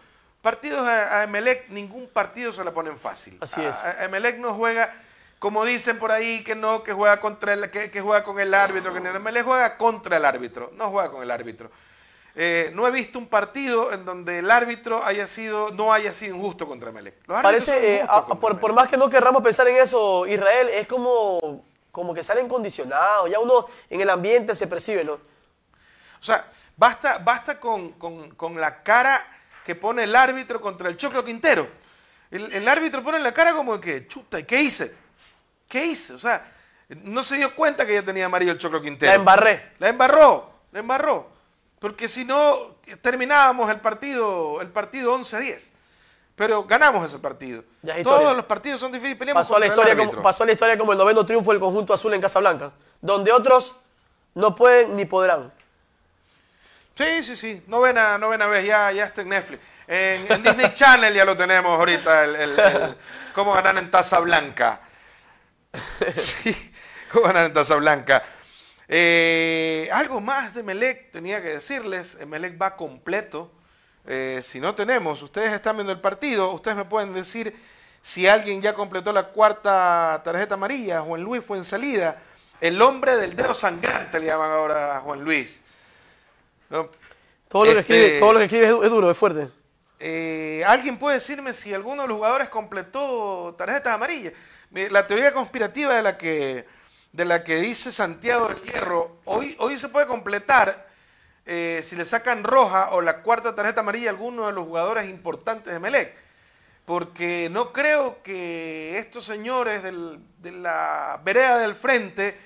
Partidos a, a Emelec, ningún partido se la ponen fácil. Así es. A- a Emelec no juega, como dicen por ahí, que no, que juega contra el, que, que juega con el árbitro, que Emelec juega contra el árbitro, no juega con el árbitro. Eh, no he visto un partido en donde el árbitro haya sido, no haya sido injusto contra Emelec. Parece, eh, injustos a- contra por, por más que no querramos pensar en eso, Israel, es como, como que salen condicionados. Ya uno en el ambiente se percibe, ¿no? O sea, basta, basta con, con- con la cara que pone el árbitro contra el Choclo Quintero. El, el árbitro pone la cara como que, chuta, ¿y qué hice? ¿Qué hice? O sea, no se dio cuenta que ya tenía amarillo el Choclo Quintero. La embarré. La embarró, la embarró. Porque si no, terminábamos el partido, el partido 11 a 10. Pero ganamos ese partido. Todos los partidos son difíciles. Peleamos Pasó a, la historia como, pasó la historia como el noveno triunfo del conjunto azul en Casablanca, donde otros no pueden ni podrán. Sí, sí, sí. Novena, novena vez, ya, ya está en Netflix. En, Disney Channel ya lo tenemos ahorita, el, cómo ganar en taza blanca. Sí, cómo ganar en taza blanca. Eh, algo más de Melec tenía que decirles. Melec va completo. Eh, si no tenemos, ustedes están viendo el partido, ustedes me pueden decir si alguien ya completó la cuarta tarjeta amarilla. Juan Luis fue en salida. El hombre del dedo sangrante le llaman ahora a Juan Luis. ¿No? Todo lo que Este- escribe, todo lo que escribe es, du- es duro, es fuerte. Eh, ¿Alguien puede decirme si alguno de los jugadores completó tarjetas amarillas? La teoría conspirativa de la que, de la que dice Santiago del Hierro, hoy, hoy se puede completar eh, si le sacan roja o la cuarta tarjeta amarilla a alguno de los jugadores importantes de Melec. Porque no creo que estos señores del- de la vereda del frente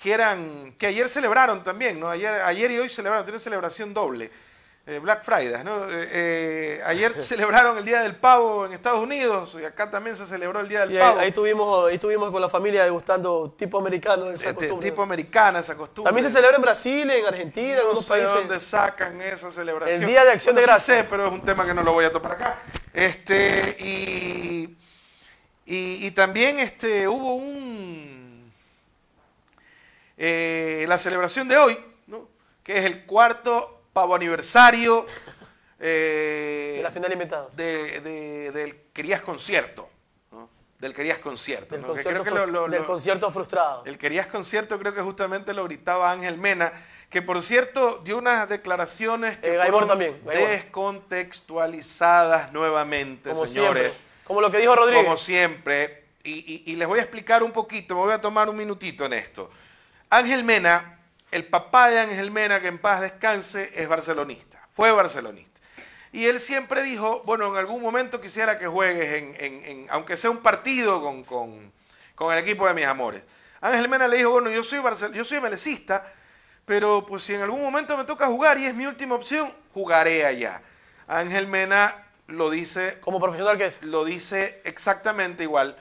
quieran, que ayer celebraron también, ¿no? Ayer, ayer y hoy celebraron, tienen celebración doble. eh, Black Friday, ¿no? Eh, eh, ayer [LAUGHS] celebraron el Día del Pavo en Estados Unidos y acá también se celebró el Día del Sí, ahí, Pavo. ahí tuvimos, ahí tuvimos con la familia degustando tipo americano esa de- costumbre. tipo americana esa costumbre. También se celebra en Brasil, en Argentina, en No algunos sé países. dónde sacan esa celebración. El Día de Acción de Bueno, sí Gracias. sé, pero es un tema que no lo voy a topar acá. Este, y, y, y también este, hubo un... eh, la celebración de hoy, ¿no? que es el cuarto pavo aniversario eh, De la final inventada. de- de- del Querías Concierto. ¿no? Del Querías Concierto. Del, ¿no? Que concierto, creo que lo- frus- lo- del lo- concierto frustrado. el querías concierto creo que justamente lo gritaba Ángel Mena, que por cierto dio unas declaraciones que Eh, fueron también, descontextualizadas nuevamente, como señores. siempre. Como lo que dijo Rodríguez. Como siempre. Y, y- y les voy a explicar un poquito, me voy a tomar un minutito en esto. Ángel Mena, el papá de Ángel Mena, que en paz descanse, es barcelonista, fue barcelonista. Y él siempre dijo, bueno, en algún momento quisiera que juegues, en, en- en- aunque sea un partido con, con- con el equipo de mis amores. Ángel Mena le dijo, bueno, yo soy, barcel yo soy melecista, pero pues si en algún momento me toca jugar y es mi última opción, jugaré allá. Ángel Mena lo dice Como profesional que es. lo dice exactamente igual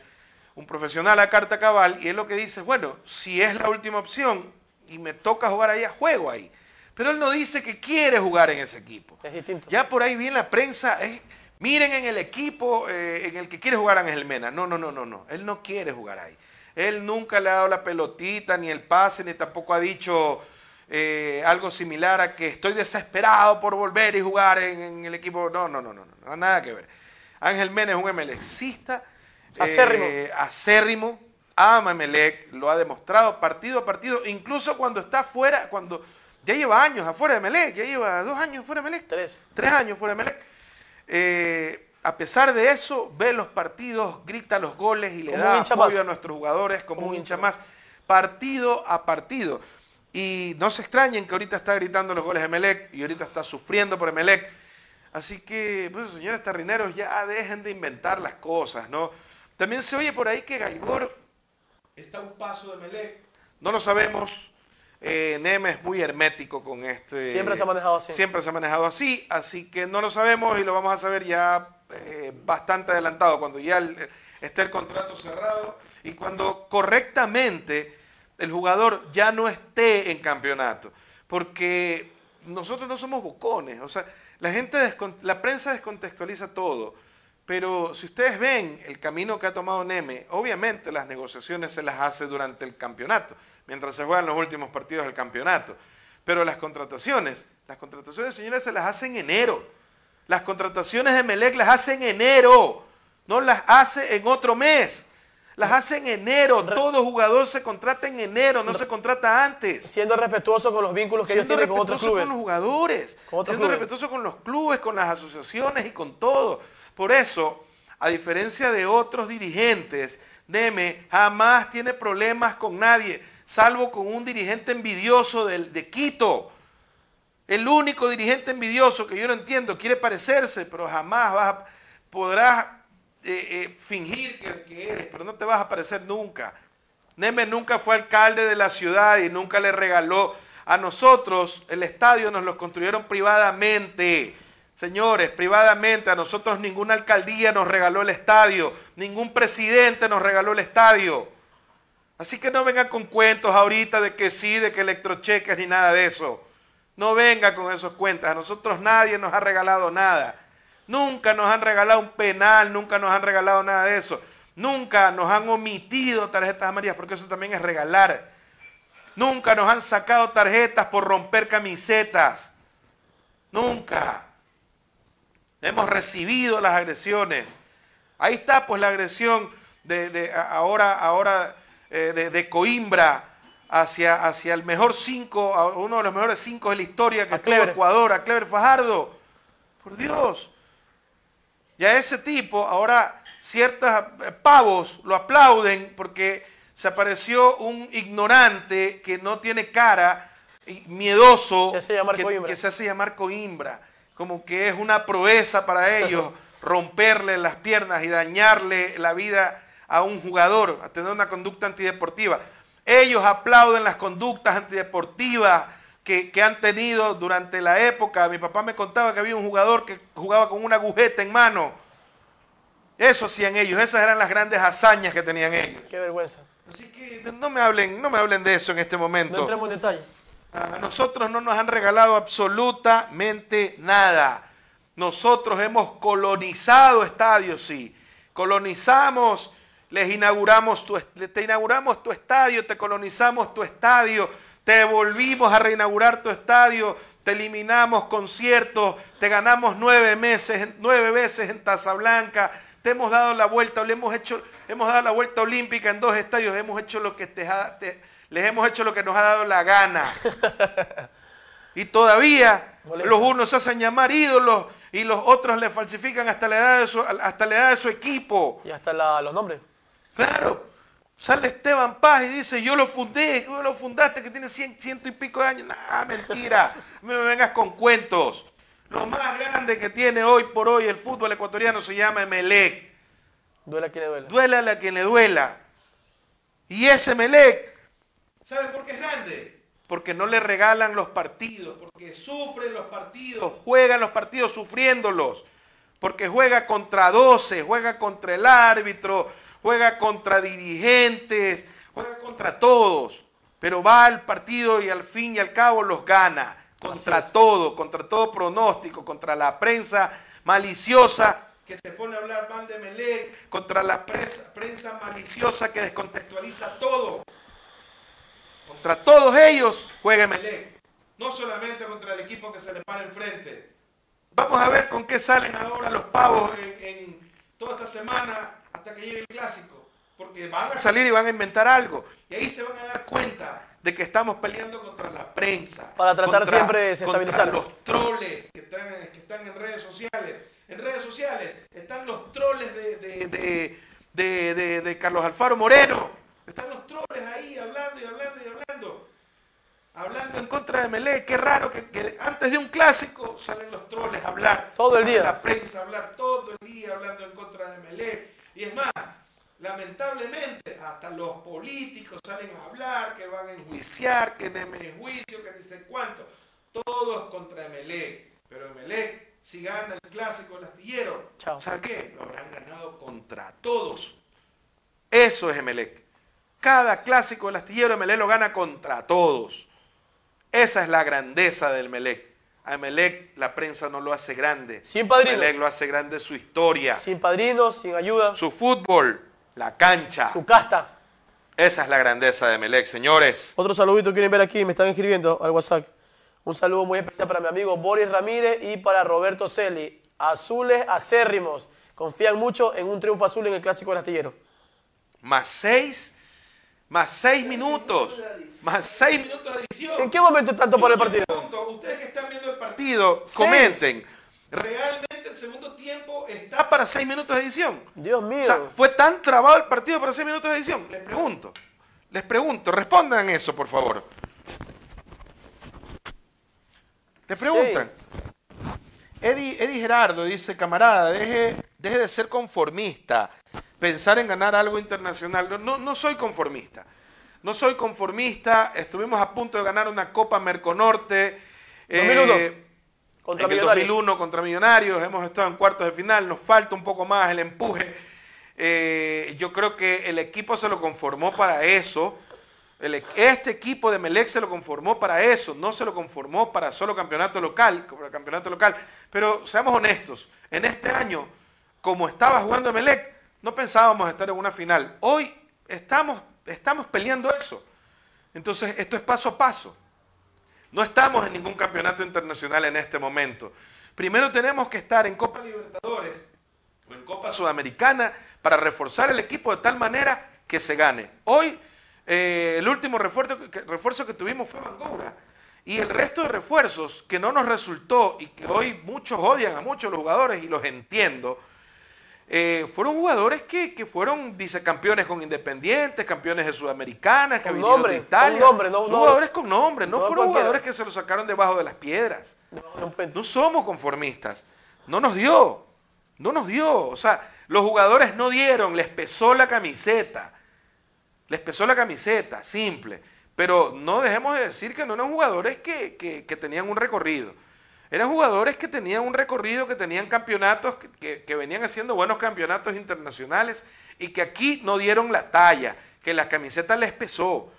un profesional a carta cabal y es lo que dice, bueno, si es la última opción y me toca jugar allá, juego ahí. Pero él no dice que quiere jugar en ese equipo. Es distinto. Ya por ahí viene la prensa, es, miren en el equipo eh, en el que quiere jugar Ángel Mena. No, no, no, no, no. Él no quiere jugar ahí. Él nunca le ha dado la pelotita, ni el pase, ni tampoco ha dicho eh, algo similar a que estoy desesperado por volver y jugar en, en el equipo. No, no, no, no, no, no, nada que ver. Ángel Mena es un MLXista. Acérrimo. eh, acérrimo, ama a Melec, lo ha demostrado partido a partido, incluso cuando está fuera, cuando ya lleva años afuera de Melec, ya lleva dos años fuera de Melec. Tres. Tres años fuera de Melec. Eh, a pesar de eso, ve los partidos, grita los goles y le Como da apoyo más. a nuestros jugadores como, Como un hincha más, partido a partido. Y no se extrañen que ahorita está gritando los goles de Melec y ahorita está sufriendo por Melec. Así que, pues, señores tarrineros, ya dejen de inventar las cosas, ¿no? También se oye por ahí que Gaibor está a un paso de Melec. No lo sabemos. Eh, Neme es muy hermético con este. Siempre se ha manejado así. Siempre se ha manejado así, así que no lo sabemos y lo vamos a saber ya eh, bastante adelantado, cuando ya el- esté el contrato cerrado y cuando correctamente el jugador ya no esté en campeonato. Porque nosotros no somos bocones, o sea, la gente, la prensa descontextualiza todo. Pero si ustedes ven el camino que ha tomado Neme, obviamente las negociaciones se las hace durante el campeonato, mientras se juegan los últimos partidos del campeonato. Pero las contrataciones, las contrataciones, señores, se las hace en enero. Las contrataciones de Melec las hace en enero, no las hace en otro mes. Las hace en enero. Todo jugador se contrata en enero, no se contrata antes. Siendo respetuoso con los vínculos que ellos Siendo tienen con otros respetuoso clubes. con los jugadores, Con otros siendo clubes. respetuoso con los clubes, con las asociaciones y con todo. Por eso, a diferencia de otros dirigentes, Neme jamás tiene problemas con nadie, salvo con un dirigente envidioso de, Quito. El único dirigente envidioso que yo no entiendo, quiere parecerse, pero jamás vas podrás eh, eh, fingir que eres, pero no te vas a parecer nunca. Neme nunca fue alcalde de la ciudad y nunca le regaló a nosotros el estadio, nos lo construyeron privadamente. Señores, privadamente, a nosotros ninguna alcaldía nos regaló el estadio, ningún presidente nos regaló el estadio. Así que no vengan con cuentos ahorita de que sí, de que electrocheques ni nada de eso. No venga con esos cuentos. A nosotros nadie nos ha regalado nada. Nunca nos han regalado un penal, nunca nos han regalado nada de eso. Nunca nos han omitido tarjetas amarillas, porque eso también es regalar. Nunca nos han sacado tarjetas por romper camisetas. Nunca. Hemos recibido las agresiones. Ahí está pues la agresión de, ahora, ahora eh, de, de Coimbra hacia, hacia el mejor cinco, uno de los mejores cinco de la historia que tuvo. Ecuador, a Clever Fajardo. Por Dios. Y a ese tipo, ahora ciertos eh, pavos lo aplauden porque se apareció un ignorante que no tiene cara, miedoso, Se hace llamar que, Coimbra. que se hace llamar Coimbra, como que es una proeza para ellos [LAUGHS] romperle las piernas y dañarle la vida a un jugador, a tener una conducta antideportiva. Ellos aplauden las conductas antideportivas que, que han tenido durante la época. Mi papá me contaba que había un jugador que jugaba con una agujeta en mano. Eso hacían ellos, esas eran las grandes hazañas que tenían ellos. Qué vergüenza. Así que no me hablen, no me hablen de eso en este momento. No entremos en detalle. A nosotros no nos han regalado absolutamente nada. Nosotros hemos colonizado estadios, sí. Colonizamos, les inauguramos tu, te inauguramos tu estadio, te colonizamos tu estadio, te volvimos a reinaugurar tu estadio, te eliminamos conciertos, te ganamos nueve meses, nueve veces en Taza Blanca, te hemos dado la vuelta, le hemos hecho, hemos dado la vuelta olímpica en dos estadios, hemos hecho lo que te te- les hemos hecho lo que nos ha dado la gana. [LAUGHS] Y todavía Molesta. los unos se hacen llamar ídolos y los otros le falsifican hasta la edad de su, hasta la edad de su equipo. Y hasta la- los nombres. Claro. Sale Esteban Paz y dice, yo lo fundé, yo lo fundaste, que tiene cien, ciento y pico de años. Nah, mentira. [LAUGHS] No me vengas con cuentos. Lo más grande que tiene hoy por hoy el fútbol ecuatoriano se llama Emelec. Duela quien le duele. Duela a quien le duela. Y ese Emelec, ¿sabe por qué es grande? Porque no le regalan los partidos, porque sufren los partidos, juegan los partidos sufriéndolos, porque juega contra 12, juega contra el árbitro, juega contra dirigentes, juega contra todos, pero va al partido y al fin y al cabo los gana. contra todo, contra todo pronóstico, contra la prensa maliciosa. Que se pone a hablar mal de Melec, contra la prensa, prensa maliciosa que descontextualiza todo. Contra todos ellos juega Melec, no solamente contra el equipo que se le para enfrente. Vamos a ver con qué salen ahora los pavos en, en toda esta semana hasta que llegue el clásico. Porque van a salir y van a inventar algo. Y ahí se van a dar cuenta de que estamos peleando contra la prensa. Para tratar contra- siempre de desestabilizar. contra los troles que están, que están en redes sociales. En redes sociales están los troles de, de- de- de- de- de Carlos Alfaro Moreno. Están los troles ahí hablando y hablando y hablando. Hablando en contra de Melé. Qué raro que, que antes de un clásico salen los troles a hablar. Todo el día. La prensa a hablar todo el día hablando en contra de Melé. Y es más, lamentablemente, hasta los políticos salen a hablar, que van a enjuiciar, que deme juicio, que dice cuánto. Todos contra Melé. Pero Melé, si gana el clásico el astillero, Chao. ¿sabe qué? Lo habrán ganado contra todos. Eso es Emelec. Cada clásico del astillero Emelec lo gana contra todos. Esa es la grandeza del Emelec. A Emelec la prensa no lo hace grande. Sin padrinos. Emelec lo hace grande su historia, Sin padrinos, sin ayuda, su fútbol, la cancha. su casta. Esa es la grandeza de Emelec, señores. Otro saludito quieren ver aquí, me están escribiendo al WhatsApp. Un saludo muy especial para mi amigo Boris Ramírez y para Roberto Celi. Azules acérrimos. Confían mucho en un triunfo azul en el Clásico del Astillero. Más seis, más seis minutos, más seis minutos de edición. ¿En qué momento es tanto por el partido? Punto. Ustedes que están viendo el partido, comenten. ¿Realmente el segundo tiempo está para seis minutos de edición? Dios mío. O sea, ¿fue tan trabado el partido para seis minutos de edición? Les pregunto. Les pregunto. Respondan eso, por favor. Les preguntan. Eddie, Eddie Gerardo dice, camarada, deje, deje de ser conformista, pensar en ganar algo internacional. No, no, no soy conformista. No soy conformista. Estuvimos a punto de ganar una Copa Merconorte. 2001, eh, contra en el Millonarios. 2001 contra Millonarios, hemos estado en cuartos de final, nos falta un poco más el empuje. Eh, yo creo que el equipo se lo conformó para eso. El e- este equipo de Melec se lo conformó para eso, no se lo conformó para solo campeonato local, para campeonato local. Pero seamos honestos, en este año, como estaba jugando Melec, no pensábamos estar en una final. Hoy estamos, estamos peleando eso. Entonces, esto es paso a paso. No estamos en ningún campeonato internacional en este momento. Primero tenemos que estar en Copa Libertadores o en Copa Sudamericana para reforzar el equipo de tal manera que se gane. Hoy eh, el último refuerzo que, refuerzo que tuvimos fue Bangoura. Y el resto de refuerzos que no nos resultó y que hoy muchos odian a muchos jugadores y los entiendo, eh, fueron jugadores que, que fueron vicecampeones con Independientes, campeones de Sudamericanas, que Con vinieron nombre, de Italia. con nombre, no- Son no- jugadores con nombre, no, no fueron cualquiera. jugadores que se los sacaron debajo de las piedras. No puede- No somos conformistas. No nos dio. No nos dio. O sea, los jugadores no dieron, les pesó la camiseta. Les pesó la camiseta, simple. Pero no dejemos de decir que no eran jugadores que, que- que tenían un recorrido. Eran jugadores que tenían un recorrido, que tenían campeonatos, que, que- que venían haciendo buenos campeonatos internacionales y que aquí no dieron la talla, que la camiseta les pesó.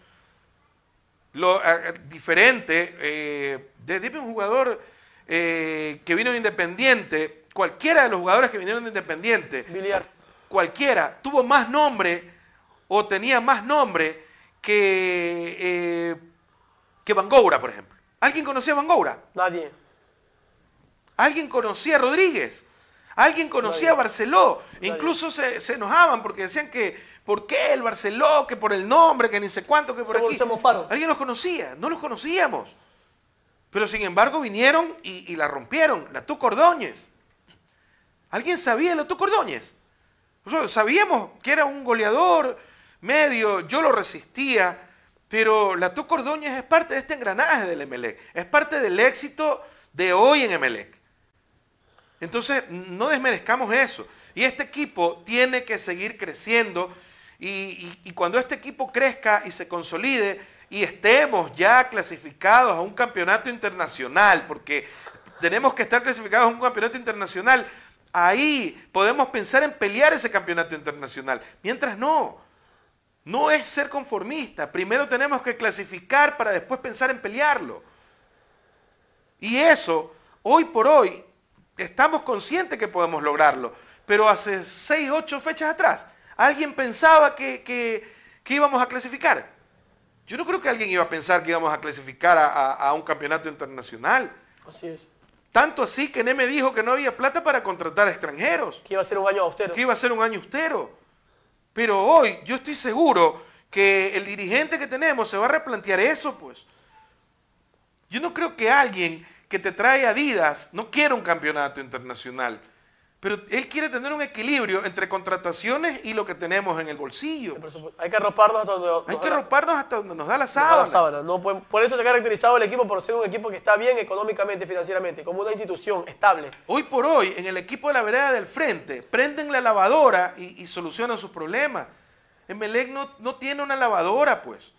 Lo eh, diferente, eh, de, un jugador eh, que vino de Independiente, cualquiera de los jugadores que vinieron de Independiente, Biliar. cualquiera, tuvo más nombre o tenía más nombre que, eh, que Bangoura, por ejemplo. ¿Alguien conocía a Bangoura? Nadie. ¿Alguien conocía a Rodríguez? ¿Alguien conocía a Barceló? Incluso se, se enojaban porque decían que, ¿por qué el Barceló? Que por el nombre, que ni sé cuánto, que por Se- aquí. se mofaron. ¿Alguien los conocía? No los conocíamos. Pero sin embargo vinieron y, y la rompieron. La Tuco Ordóñez. ¿Alguien sabía de la Tuco Ordóñez? Nosotros sabíamos que era un goleador medio, yo lo resistía, pero la Tuco Ordóñez es parte de este engranaje del Emelec, es parte del éxito de hoy en Emelec. Entonces, no desmerezcamos eso. Y este equipo tiene que seguir creciendo y, cuando este equipo crezca y se consolide y estemos ya clasificados a un campeonato internacional, porque tenemos que estar clasificados a un campeonato internacional, ahí podemos pensar en pelear ese campeonato internacional. Mientras no, no es ser conformista. Primero tenemos que clasificar para después pensar en pelearlo. Y eso, hoy por hoy, estamos conscientes que podemos lograrlo. Pero hace seis, ocho fechas atrás, alguien pensaba que, que- que íbamos a clasificar. Yo no creo que alguien iba a pensar que íbamos a clasificar a, a- a un campeonato internacional. Así es. Tanto así que Neme dijo que no había plata para contratar extranjeros, Que iba a ser un año austero. que iba a ser un año austero. Pero hoy yo estoy seguro que el dirigente que tenemos se va a replantear eso, pues. Yo no creo que alguien que te trae Adidas no quiera un campeonato internacional, pero él quiere tener un equilibrio entre contrataciones y lo que tenemos en el bolsillo. Hay que arroparnos hasta donde Hay nos que da la- roparnos hasta donde nos da la da sábana. la sábana. No pueden- por eso se ha caracterizado el equipo por ser un equipo que está bien económicamente, financieramente, como una institución estable. Hoy por hoy, en el equipo de la vereda del frente, prenden la lavadora y, y solucionan sus problemas. Emelec no, no tiene una lavadora, pues.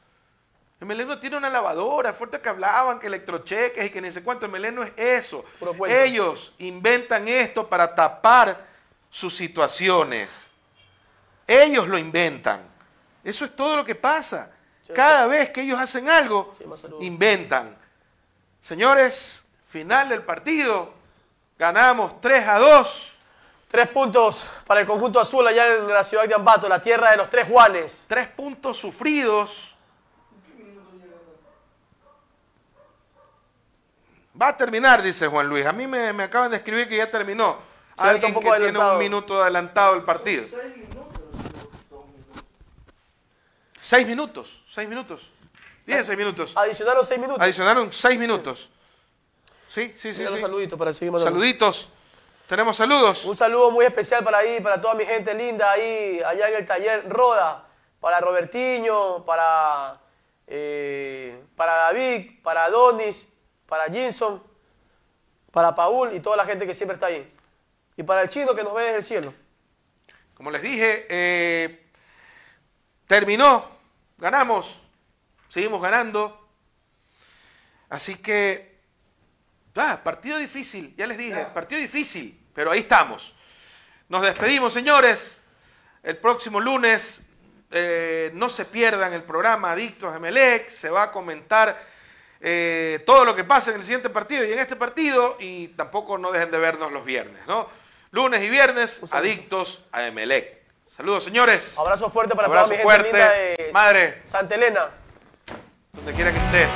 Emelec no tiene una lavadora. Fuerte que hablaban que electrocheques y que ni sé cuánto. Emelec no es eso. Ellos inventan esto para tapar sus situaciones. Ellos lo inventan. Eso es todo lo que pasa. Sí, Cada vez que ellos hacen algo, Sí, inventan. Señores, final del partido. Ganamos 3 a 2. Tres puntos para el conjunto azul allá en la ciudad de Ambato, la tierra de los tres Juanes. Tres puntos sufridos. Va a terminar, dice Juan Luis. A mí me, me acaban de escribir que ya terminó. Sí, Alguien que tiene un minuto adelantado el partido. Seis minutos, dos minutos. Seis minutos. Seis minutos. Diez, seis minutos. Adicionaron seis minutos. Adicionaron seis minutos. Sí, sí, sí. Los sí. saluditos para seguir. Saluditos. Tenemos saludos. Un saludo muy especial para ahí, para toda mi gente linda ahí, allá en el taller Roda, para Robertiño, para, eh, para David, para Donis, para Jinson, para Paul y toda la gente que siempre está ahí. Y para el chino que nos ve desde el cielo. Como les dije, eh, terminó, ganamos, seguimos ganando. Así que, ah, partido difícil, ya les dije, partido difícil, pero ahí estamos. Nos despedimos, señores. El próximo lunes eh, no se pierdan el programa Adictos a Emelec, se va a comentar eh, todo lo que pasa en el siguiente partido y en este partido y tampoco no dejen de vernos los viernes, ¿no? Lunes y viernes, Adictos a Emelec. Saludos, señores. Abrazo fuerte para Abrazo toda mi gente linda fuerte. de Madre, Santa Elena. donde quiera que estés.